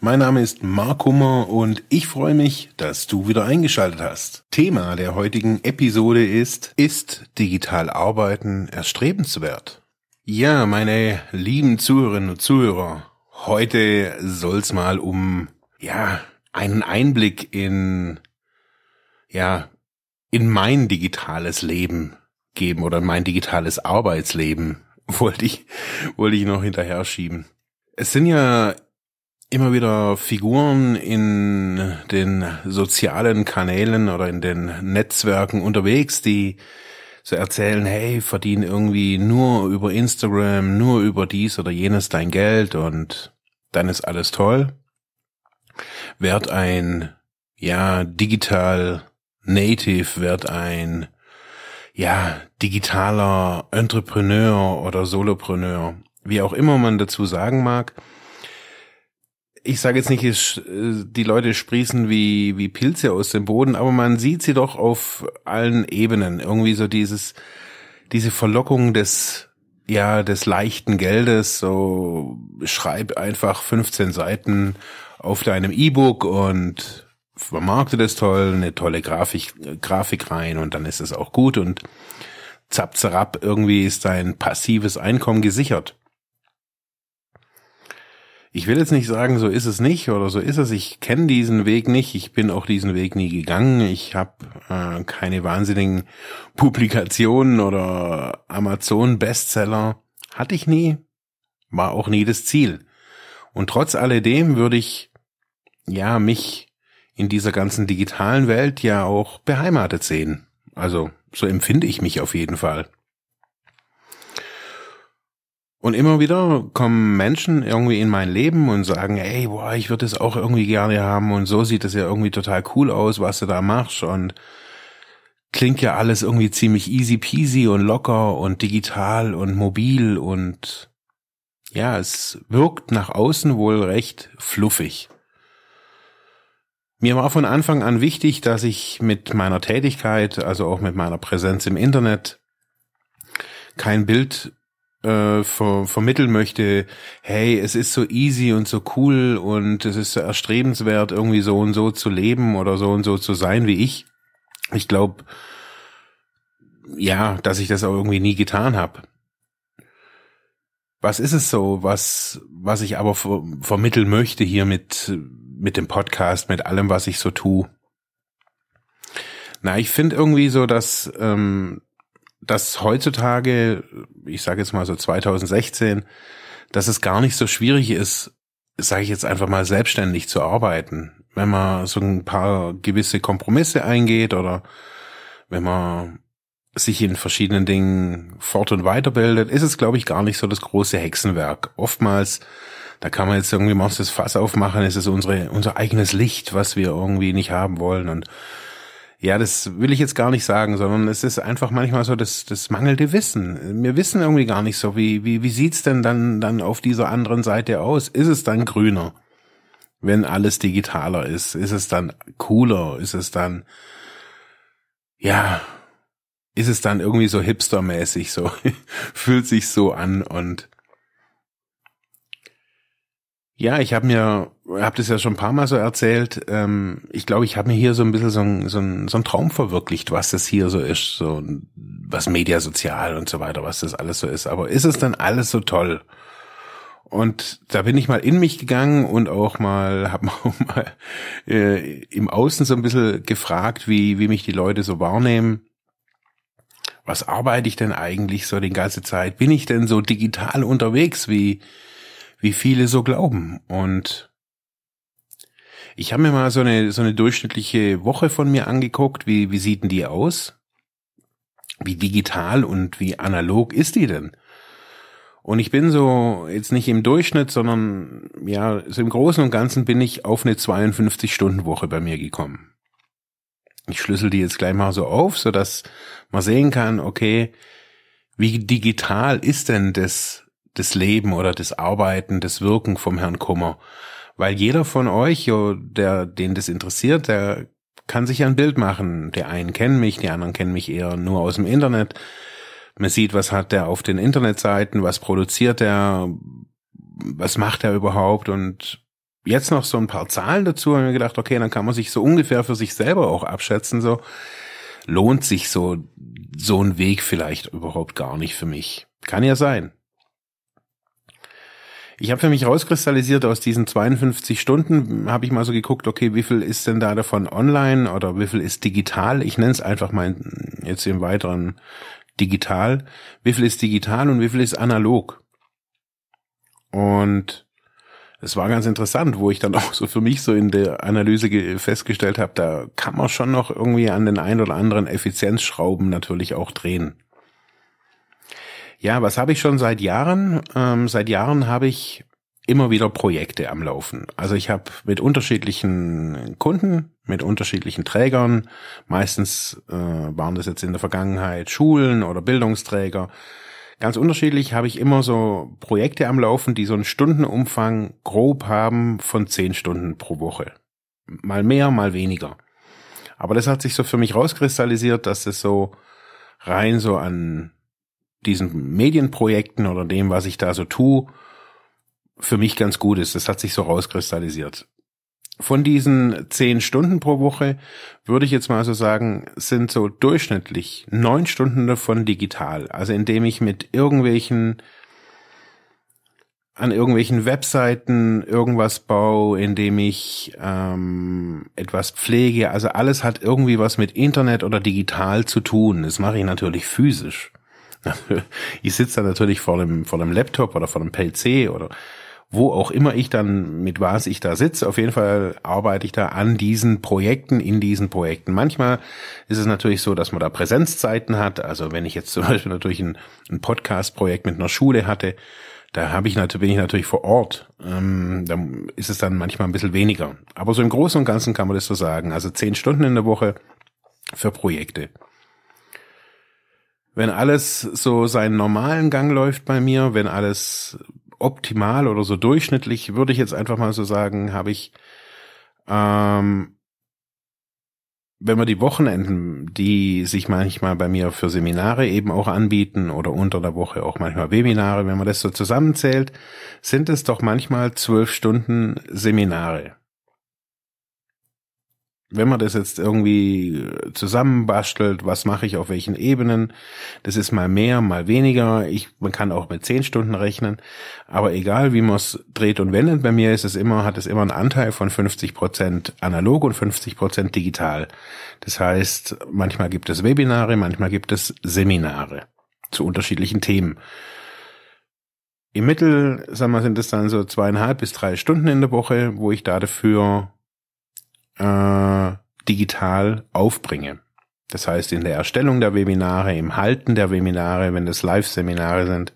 Mein Name ist Mark Hummer und ich freue mich, dass du wieder eingeschaltet hast. Thema der heutigen Episode ist, ist digital arbeiten erstrebenswert? Ja, meine lieben Zuhörerinnen und Zuhörer, Heute soll's mal um, ja, einen Einblick in, ja, in mein digitales Leben geben oder mein digitales Arbeitsleben wollte ich, wollte ich noch hinterher schieben. Es sind ja immer wieder Figuren in den sozialen Kanälen oder in den Netzwerken unterwegs, die so erzählen, hey, verdien irgendwie nur über Instagram, nur über dies oder jenes dein Geld und dann ist alles toll. Werd ein, ja, digital Native, werd ein, ja, digitaler Entrepreneur oder Solopreneur, wie auch immer man dazu sagen mag. Ich sage jetzt nicht, die Leute sprießen wie, wie Pilze aus dem Boden, aber man sieht sie doch auf allen Ebenen. Irgendwie so dieses, diese Verlockung des ja, des leichten Geldes, so schreib einfach 15 Seiten auf deinem E-Book und vermarkte das toll, eine tolle Grafik, Grafik rein und dann ist es auch gut und zapp, zerab, irgendwie ist dein passives Einkommen gesichert. Ich will jetzt nicht sagen, so ist es nicht oder so ist es. Ich kenne diesen Weg nicht. Ich bin auch diesen Weg nie gegangen. Ich habe äh, keine wahnsinnigen Publikationen oder Amazon-Bestseller. Hatte ich nie. War auch nie das Ziel. Und trotz alledem würde ich ja mich in dieser ganzen digitalen Welt ja auch beheimatet sehen. Also so empfinde ich mich auf jeden Fall. Und immer wieder kommen Menschen irgendwie in mein Leben und sagen, ey, boah, ich würde es auch irgendwie gerne haben und so sieht es ja irgendwie total cool aus, was du da machst und klingt ja alles irgendwie ziemlich easy peasy und locker und digital und mobil und ja, es wirkt nach außen wohl recht fluffig. Mir war von Anfang an wichtig, dass ich mit meiner Tätigkeit, also auch mit meiner Präsenz im Internet, kein Bild äh, ver vermitteln möchte, hey, es ist so easy und so cool und es ist so erstrebenswert, irgendwie so und so zu leben oder so und so zu sein wie ich. Ich glaube, ja, dass ich das auch irgendwie nie getan habe. Was ist es so, was, was ich aber ver vermitteln möchte hier mit, mit dem Podcast, mit allem, was ich so tue? Na, ich finde irgendwie so, dass ähm, dass heutzutage, ich sage jetzt mal so 2016, dass es gar nicht so schwierig ist, sage ich jetzt einfach mal selbstständig zu arbeiten, wenn man so ein paar gewisse Kompromisse eingeht oder wenn man sich in verschiedenen Dingen fort und weiterbildet, ist es, glaube ich, gar nicht so das große Hexenwerk. Oftmals, da kann man jetzt irgendwie mal das Fass aufmachen, ist es unsere, unser eigenes Licht, was wir irgendwie nicht haben wollen und ja, das will ich jetzt gar nicht sagen, sondern es ist einfach manchmal so das, das mangelnde Wissen. Wir wissen irgendwie gar nicht so, wie, wie, wie sieht's denn dann, dann auf dieser anderen Seite aus? Ist es dann grüner? Wenn alles digitaler ist? Ist es dann cooler? Ist es dann, ja, ist es dann irgendwie so hipstermäßig, so, fühlt sich so an und ja, ich habe mir, habe das ja schon ein paar Mal so erzählt. Ähm, ich glaube, ich habe mir hier so ein bisschen so ein, so, ein, so ein Traum verwirklicht, was das hier so ist, so was Mediasozial und so weiter, was das alles so ist. Aber ist es dann alles so toll? Und da bin ich mal in mich gegangen und auch mal, habe mal äh, im Außen so ein bisschen gefragt, wie, wie mich die Leute so wahrnehmen. Was arbeite ich denn eigentlich so die ganze Zeit? Bin ich denn so digital unterwegs, wie, wie viele so glauben. Und ich habe mir mal so eine, so eine durchschnittliche Woche von mir angeguckt. Wie, wie sieht denn die aus? Wie digital und wie analog ist die denn? Und ich bin so jetzt nicht im Durchschnitt, sondern ja, so im Großen und Ganzen bin ich auf eine 52-Stunden-Woche bei mir gekommen. Ich schlüssel die jetzt gleich mal so auf, so dass man sehen kann, okay, wie digital ist denn das, das Leben oder das Arbeiten, das Wirken vom Herrn Kummer? Weil jeder von euch, der, den das interessiert, der kann sich ein Bild machen. Der einen kennen mich, die anderen kennen mich eher nur aus dem Internet. Man sieht, was hat der auf den Internetseiten, was produziert er, was macht er überhaupt und jetzt noch so ein paar Zahlen dazu und mir gedacht, okay, dann kann man sich so ungefähr für sich selber auch abschätzen, so lohnt sich so, so ein Weg vielleicht überhaupt gar nicht für mich. Kann ja sein. Ich habe für mich rauskristallisiert, aus diesen 52 Stunden habe ich mal so geguckt, okay, wie viel ist denn da davon online oder wie viel ist digital? Ich nenne es einfach mal jetzt im weiteren digital. Wie viel ist digital und wie viel ist analog? Und es war ganz interessant, wo ich dann auch so für mich so in der Analyse festgestellt habe, da kann man schon noch irgendwie an den ein oder anderen Effizienzschrauben natürlich auch drehen. Ja, was habe ich schon seit Jahren? Ähm, seit Jahren habe ich immer wieder Projekte am Laufen. Also ich habe mit unterschiedlichen Kunden, mit unterschiedlichen Trägern, meistens äh, waren das jetzt in der Vergangenheit Schulen oder Bildungsträger, Ganz unterschiedlich habe ich immer so Projekte am Laufen, die so einen Stundenumfang grob haben von zehn Stunden pro Woche. Mal mehr, mal weniger. Aber das hat sich so für mich rauskristallisiert, dass es so rein so an diesen Medienprojekten oder dem, was ich da so tue, für mich ganz gut ist. Das hat sich so rauskristallisiert. Von diesen zehn Stunden pro Woche würde ich jetzt mal so sagen, sind so durchschnittlich neun Stunden davon digital. Also indem ich mit irgendwelchen an irgendwelchen Webseiten irgendwas baue, indem ich ähm, etwas pflege. Also alles hat irgendwie was mit Internet oder digital zu tun. Das mache ich natürlich physisch. Ich sitze da natürlich vor dem, vor dem Laptop oder vor dem PC oder wo auch immer ich dann, mit was ich da sitze, auf jeden Fall arbeite ich da an diesen Projekten, in diesen Projekten. Manchmal ist es natürlich so, dass man da Präsenzzeiten hat. Also wenn ich jetzt zum Beispiel natürlich ein, ein Podcast-Projekt mit einer Schule hatte, da habe ich natürlich, bin ich natürlich vor Ort. Ähm, da ist es dann manchmal ein bisschen weniger. Aber so im Großen und Ganzen kann man das so sagen. Also zehn Stunden in der Woche für Projekte. Wenn alles so seinen normalen Gang läuft bei mir, wenn alles optimal oder so durchschnittlich, würde ich jetzt einfach mal so sagen, habe ich, ähm, wenn wir die Wochenenden, die sich manchmal bei mir für Seminare eben auch anbieten oder unter der Woche auch manchmal Webinare, wenn man das so zusammenzählt, sind es doch manchmal zwölf Stunden Seminare wenn man das jetzt irgendwie zusammenbastelt, was mache ich auf welchen Ebenen, das ist mal mehr, mal weniger. Ich, man kann auch mit zehn Stunden rechnen, aber egal wie man es dreht und wendet, bei mir ist es immer, hat es immer einen Anteil von 50 Prozent analog und 50 Prozent digital. Das heißt, manchmal gibt es Webinare, manchmal gibt es Seminare zu unterschiedlichen Themen. Im Mittel, sagen wir, sind es dann so zweieinhalb bis drei Stunden in der Woche, wo ich da dafür äh, digital aufbringe. Das heißt, in der Erstellung der Webinare, im Halten der Webinare, wenn das Live-Seminare sind.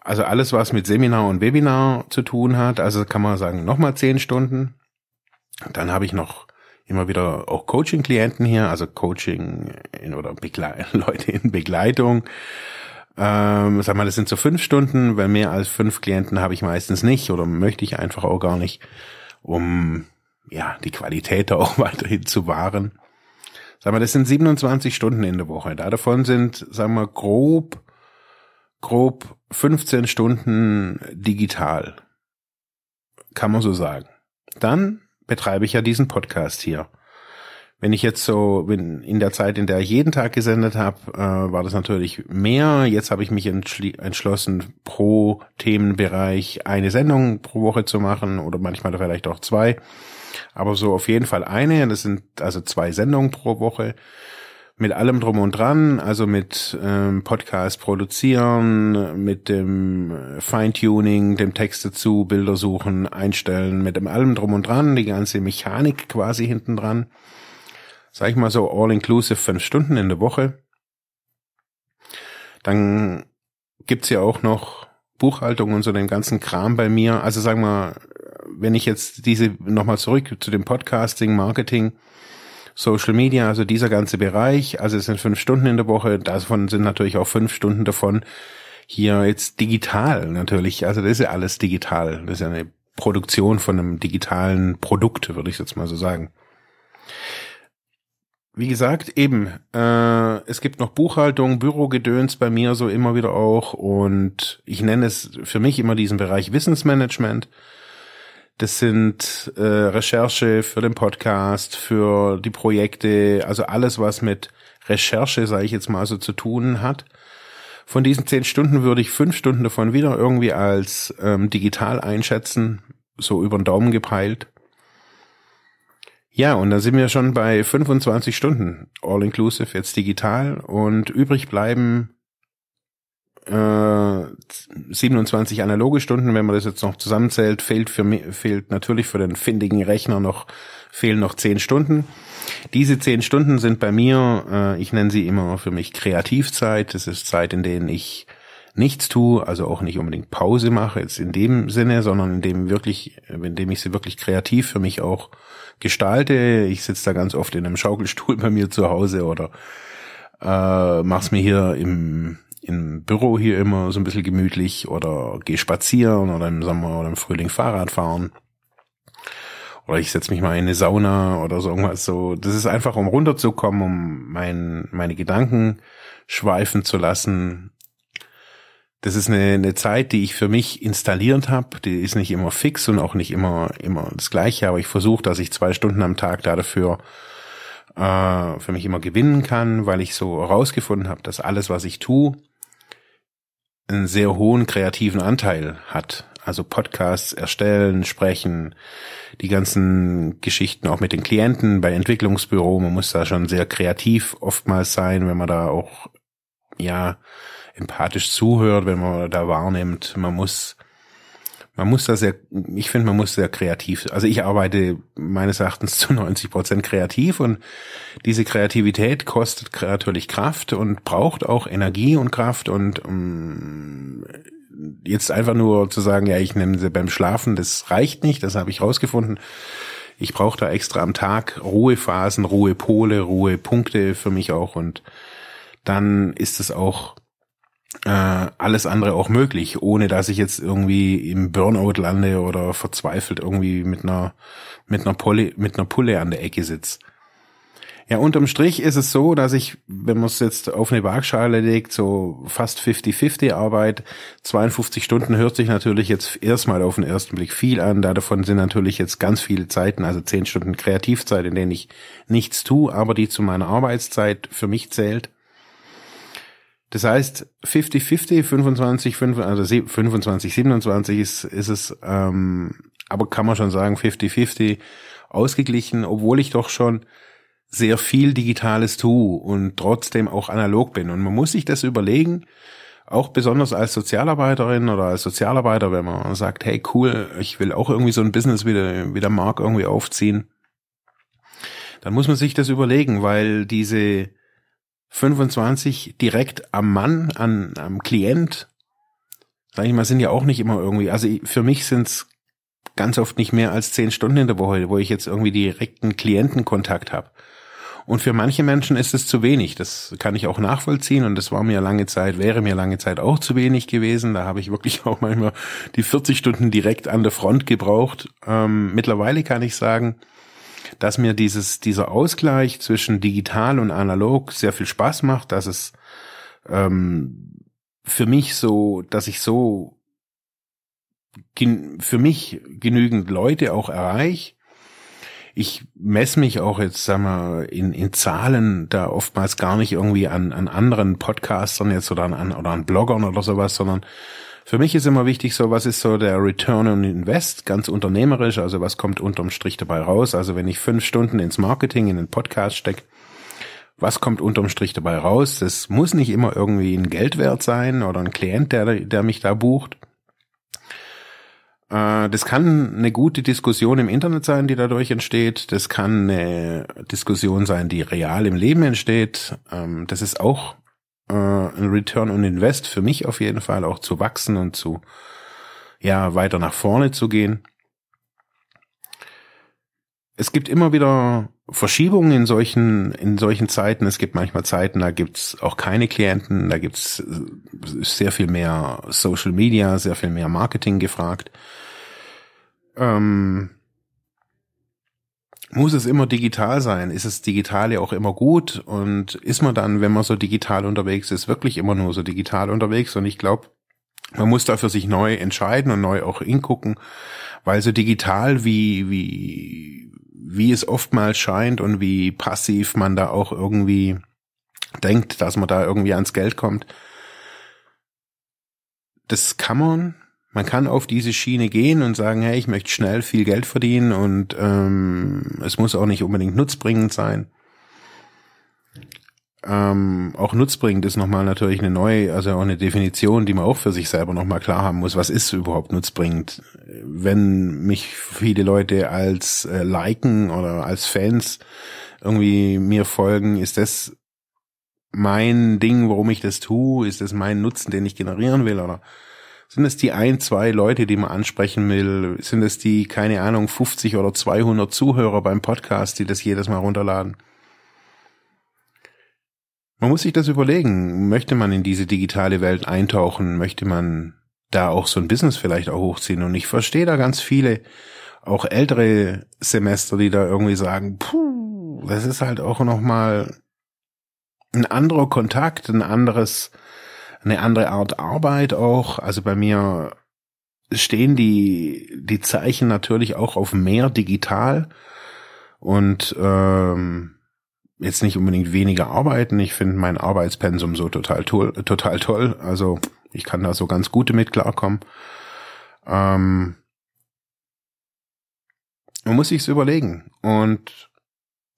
Also alles, was mit Seminar und Webinar zu tun hat, also kann man sagen, nochmal zehn Stunden. Dann habe ich noch immer wieder auch Coaching-Klienten hier, also Coaching in, oder Begle Leute in Begleitung. Ähm, sag mal, das sind so fünf Stunden, weil mehr als fünf Klienten habe ich meistens nicht oder möchte ich einfach auch gar nicht, um ja, die Qualität da auch weiterhin zu wahren. Sag mal, das sind 27 Stunden in der Woche. Da davon sind, sagen wir, grob, grob 15 Stunden digital. Kann man so sagen. Dann betreibe ich ja diesen Podcast hier. Wenn ich jetzt so, wenn in der Zeit, in der ich jeden Tag gesendet habe, äh, war das natürlich mehr. Jetzt habe ich mich entschlossen, pro Themenbereich eine Sendung pro Woche zu machen oder manchmal vielleicht auch zwei. Aber so auf jeden Fall eine. Das sind also zwei Sendungen pro Woche mit allem drum und dran, also mit ähm, Podcast produzieren, mit dem Feintuning, dem Text dazu, Bilder suchen, einstellen, mit dem allem drum und dran, die ganze Mechanik quasi hinten dran. Sag ich mal so all-inclusive fünf Stunden in der Woche. Dann gibt's ja auch noch Buchhaltung und so den ganzen Kram bei mir. Also sagen wir wenn ich jetzt diese nochmal zurück zu dem Podcasting, Marketing, Social Media, also dieser ganze Bereich. Also es sind fünf Stunden in der Woche. Davon sind natürlich auch fünf Stunden davon hier jetzt digital natürlich. Also das ist ja alles digital. Das ist ja eine Produktion von einem digitalen Produkt, würde ich jetzt mal so sagen. Wie gesagt, eben, äh, es gibt noch Buchhaltung, Bürogedöns bei mir so immer wieder auch und ich nenne es für mich immer diesen Bereich Wissensmanagement. Das sind äh, Recherche für den Podcast, für die Projekte, also alles, was mit Recherche, sage ich jetzt mal so, zu tun hat. Von diesen zehn Stunden würde ich fünf Stunden davon wieder irgendwie als ähm, digital einschätzen, so über den Daumen gepeilt. Ja, und da sind wir schon bei 25 Stunden all-inclusive jetzt digital und übrig bleiben äh, 27 analoge Stunden, wenn man das jetzt noch zusammenzählt, fehlt für fehlt natürlich für den findigen Rechner noch, fehlen noch 10 Stunden. Diese 10 Stunden sind bei mir, äh, ich nenne sie immer für mich Kreativzeit. Das ist Zeit, in denen ich nichts tue, also auch nicht unbedingt Pause mache, jetzt in dem Sinne, sondern in dem wirklich, in dem ich sie wirklich kreativ für mich auch gestalte. Ich sitze da ganz oft in einem Schaukelstuhl bei mir zu Hause oder äh, mach's mir hier im im Büro hier immer so ein bisschen gemütlich oder gehe spazieren oder im Sommer oder im Frühling Fahrrad fahren. Oder ich setze mich mal in eine Sauna oder so irgendwas so. Das ist einfach, um runterzukommen, um mein, meine Gedanken schweifen zu lassen, das ist eine, eine Zeit, die ich für mich installiert habe. Die ist nicht immer fix und auch nicht immer immer das Gleiche, aber ich versuche, dass ich zwei Stunden am Tag da dafür äh, für mich immer gewinnen kann, weil ich so herausgefunden habe, dass alles, was ich tue, einen sehr hohen kreativen Anteil hat. Also Podcasts erstellen, sprechen, die ganzen Geschichten auch mit den Klienten bei Entwicklungsbüro. Man muss da schon sehr kreativ oftmals sein, wenn man da auch ja empathisch zuhört, wenn man da wahrnimmt. Man muss, man muss da sehr, ich finde, man muss sehr kreativ. Also ich arbeite meines Erachtens zu 90 Prozent kreativ und diese Kreativität kostet natürlich Kraft und braucht auch Energie und Kraft und um, jetzt einfach nur zu sagen, ja, ich nehme sie beim Schlafen, das reicht nicht, das habe ich rausgefunden. Ich brauche da extra am Tag Ruhephasen, Ruhepole, Ruhepunkte für mich auch und dann ist es auch äh, alles andere auch möglich, ohne dass ich jetzt irgendwie im Burnout lande oder verzweifelt irgendwie mit einer mit einer Pulle mit einer Pulle an der Ecke sitz. Ja, unterm Strich ist es so, dass ich, wenn man es jetzt auf eine Waagschale legt, so fast 50-50 Arbeit, 52 Stunden hört sich natürlich jetzt erstmal auf den ersten Blick viel an. Davon sind natürlich jetzt ganz viele Zeiten, also 10 Stunden Kreativzeit, in denen ich nichts tue, aber die zu meiner Arbeitszeit für mich zählt. Das heißt, 50-50, 25, 5, also 25, 27 ist, ist es, ähm, aber kann man schon sagen, 50-50 ausgeglichen, obwohl ich doch schon sehr viel Digitales tue und trotzdem auch analog bin. Und man muss sich das überlegen, auch besonders als Sozialarbeiterin oder als Sozialarbeiter, wenn man sagt, hey cool, ich will auch irgendwie so ein Business wie der, wie der Mark irgendwie aufziehen, dann muss man sich das überlegen, weil diese 25 direkt am Mann, an, am Klient, sag ich mal, sind ja auch nicht immer irgendwie, also für mich sind's ganz oft nicht mehr als zehn Stunden in der Woche, wo ich jetzt irgendwie direkten Klientenkontakt habe. Und für manche Menschen ist es zu wenig. Das kann ich auch nachvollziehen und das war mir lange Zeit, wäre mir lange Zeit auch zu wenig gewesen. Da habe ich wirklich auch manchmal die 40 Stunden direkt an der Front gebraucht. Ähm, mittlerweile kann ich sagen, dass mir dieses, dieser Ausgleich zwischen digital und analog sehr viel Spaß macht, dass es ähm, für mich so, dass ich so für mich genügend Leute auch erreiche. Ich messe mich auch jetzt, sagen wir, in, in Zahlen da oftmals gar nicht irgendwie an, an anderen Podcastern jetzt oder an, oder an Bloggern oder sowas, sondern für mich ist immer wichtig, so was ist so der Return on Invest, ganz unternehmerisch, also was kommt unterm Strich dabei raus. Also wenn ich fünf Stunden ins Marketing, in den Podcast stecke, was kommt unterm Strich dabei raus? Das muss nicht immer irgendwie ein Geldwert sein oder ein Klient, der, der mich da bucht. Äh, das kann eine gute Diskussion im Internet sein, die dadurch entsteht. Das kann eine Diskussion sein, die real im Leben entsteht. Ähm, das ist auch äh, ein Return on Invest für mich auf jeden Fall auch zu wachsen und zu ja weiter nach vorne zu gehen. Es gibt immer wieder Verschiebungen in solchen, in solchen Zeiten. Es gibt manchmal Zeiten, da gibt's auch keine Klienten, da gibt's sehr viel mehr Social Media, sehr viel mehr Marketing gefragt. Ähm, muss es immer digital sein? Ist es Digitale auch immer gut? Und ist man dann, wenn man so digital unterwegs ist, wirklich immer nur so digital unterwegs? Und ich glaube, man muss dafür sich neu entscheiden und neu auch hingucken, weil so digital wie, wie, wie es oftmals scheint und wie passiv man da auch irgendwie denkt, dass man da irgendwie ans Geld kommt, das kann man man kann auf diese Schiene gehen und sagen, hey, ich möchte schnell viel Geld verdienen und ähm, es muss auch nicht unbedingt nutzbringend sein. Ähm, auch nutzbringend ist nochmal natürlich eine neue, also auch eine Definition, die man auch für sich selber nochmal klar haben muss. Was ist überhaupt nutzbringend? Wenn mich viele Leute als äh, liken oder als Fans irgendwie mir folgen, ist das mein Ding, warum ich das tue? Ist das mein Nutzen, den ich generieren will? Oder sind es die ein, zwei Leute, die man ansprechen will? Sind es die, keine Ahnung, 50 oder 200 Zuhörer beim Podcast, die das jedes Mal runterladen? Man muss sich das überlegen. Möchte man in diese digitale Welt eintauchen? Möchte man da auch so ein Business vielleicht auch hochziehen? Und ich verstehe da ganz viele, auch ältere Semester, die da irgendwie sagen, puh, das ist halt auch nochmal ein anderer Kontakt, ein anderes, eine andere Art Arbeit auch. Also bei mir stehen die, die Zeichen natürlich auch auf mehr digital und ähm, jetzt nicht unbedingt weniger arbeiten. Ich finde mein Arbeitspensum so total toll, total toll. Also ich kann da so ganz gute mit klarkommen. Ähm, man muss sich's überlegen und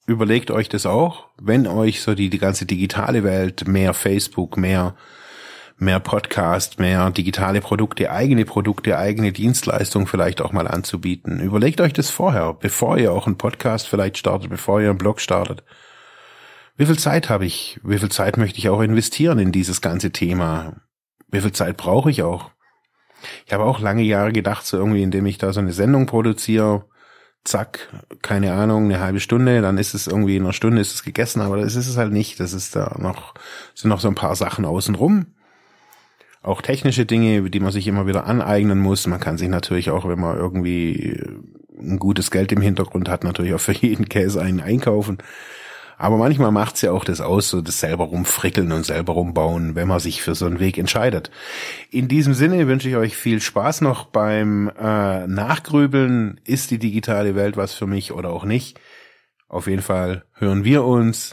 überlegt euch das auch, wenn euch so die, die ganze digitale Welt, mehr Facebook, mehr mehr Podcast, mehr digitale Produkte, eigene Produkte, eigene Dienstleistungen vielleicht auch mal anzubieten. Überlegt euch das vorher, bevor ihr auch einen Podcast vielleicht startet, bevor ihr einen Blog startet. Wie viel Zeit habe ich? Wie viel Zeit möchte ich auch investieren in dieses ganze Thema? Wie viel Zeit brauche ich auch? Ich habe auch lange Jahre gedacht, so irgendwie, indem ich da so eine Sendung produziere, zack, keine Ahnung, eine halbe Stunde, dann ist es irgendwie in einer Stunde ist es gegessen, aber das ist es halt nicht. Das ist da noch, sind noch so ein paar Sachen außenrum auch technische Dinge, die man sich immer wieder aneignen muss. Man kann sich natürlich auch, wenn man irgendwie ein gutes Geld im Hintergrund hat, natürlich auch für jeden Käse einen einkaufen. Aber manchmal macht's ja auch das aus, so das selber rumfrickeln und selber rumbauen, wenn man sich für so einen Weg entscheidet. In diesem Sinne wünsche ich euch viel Spaß noch beim äh, Nachgrübeln. Ist die digitale Welt was für mich oder auch nicht? Auf jeden Fall hören wir uns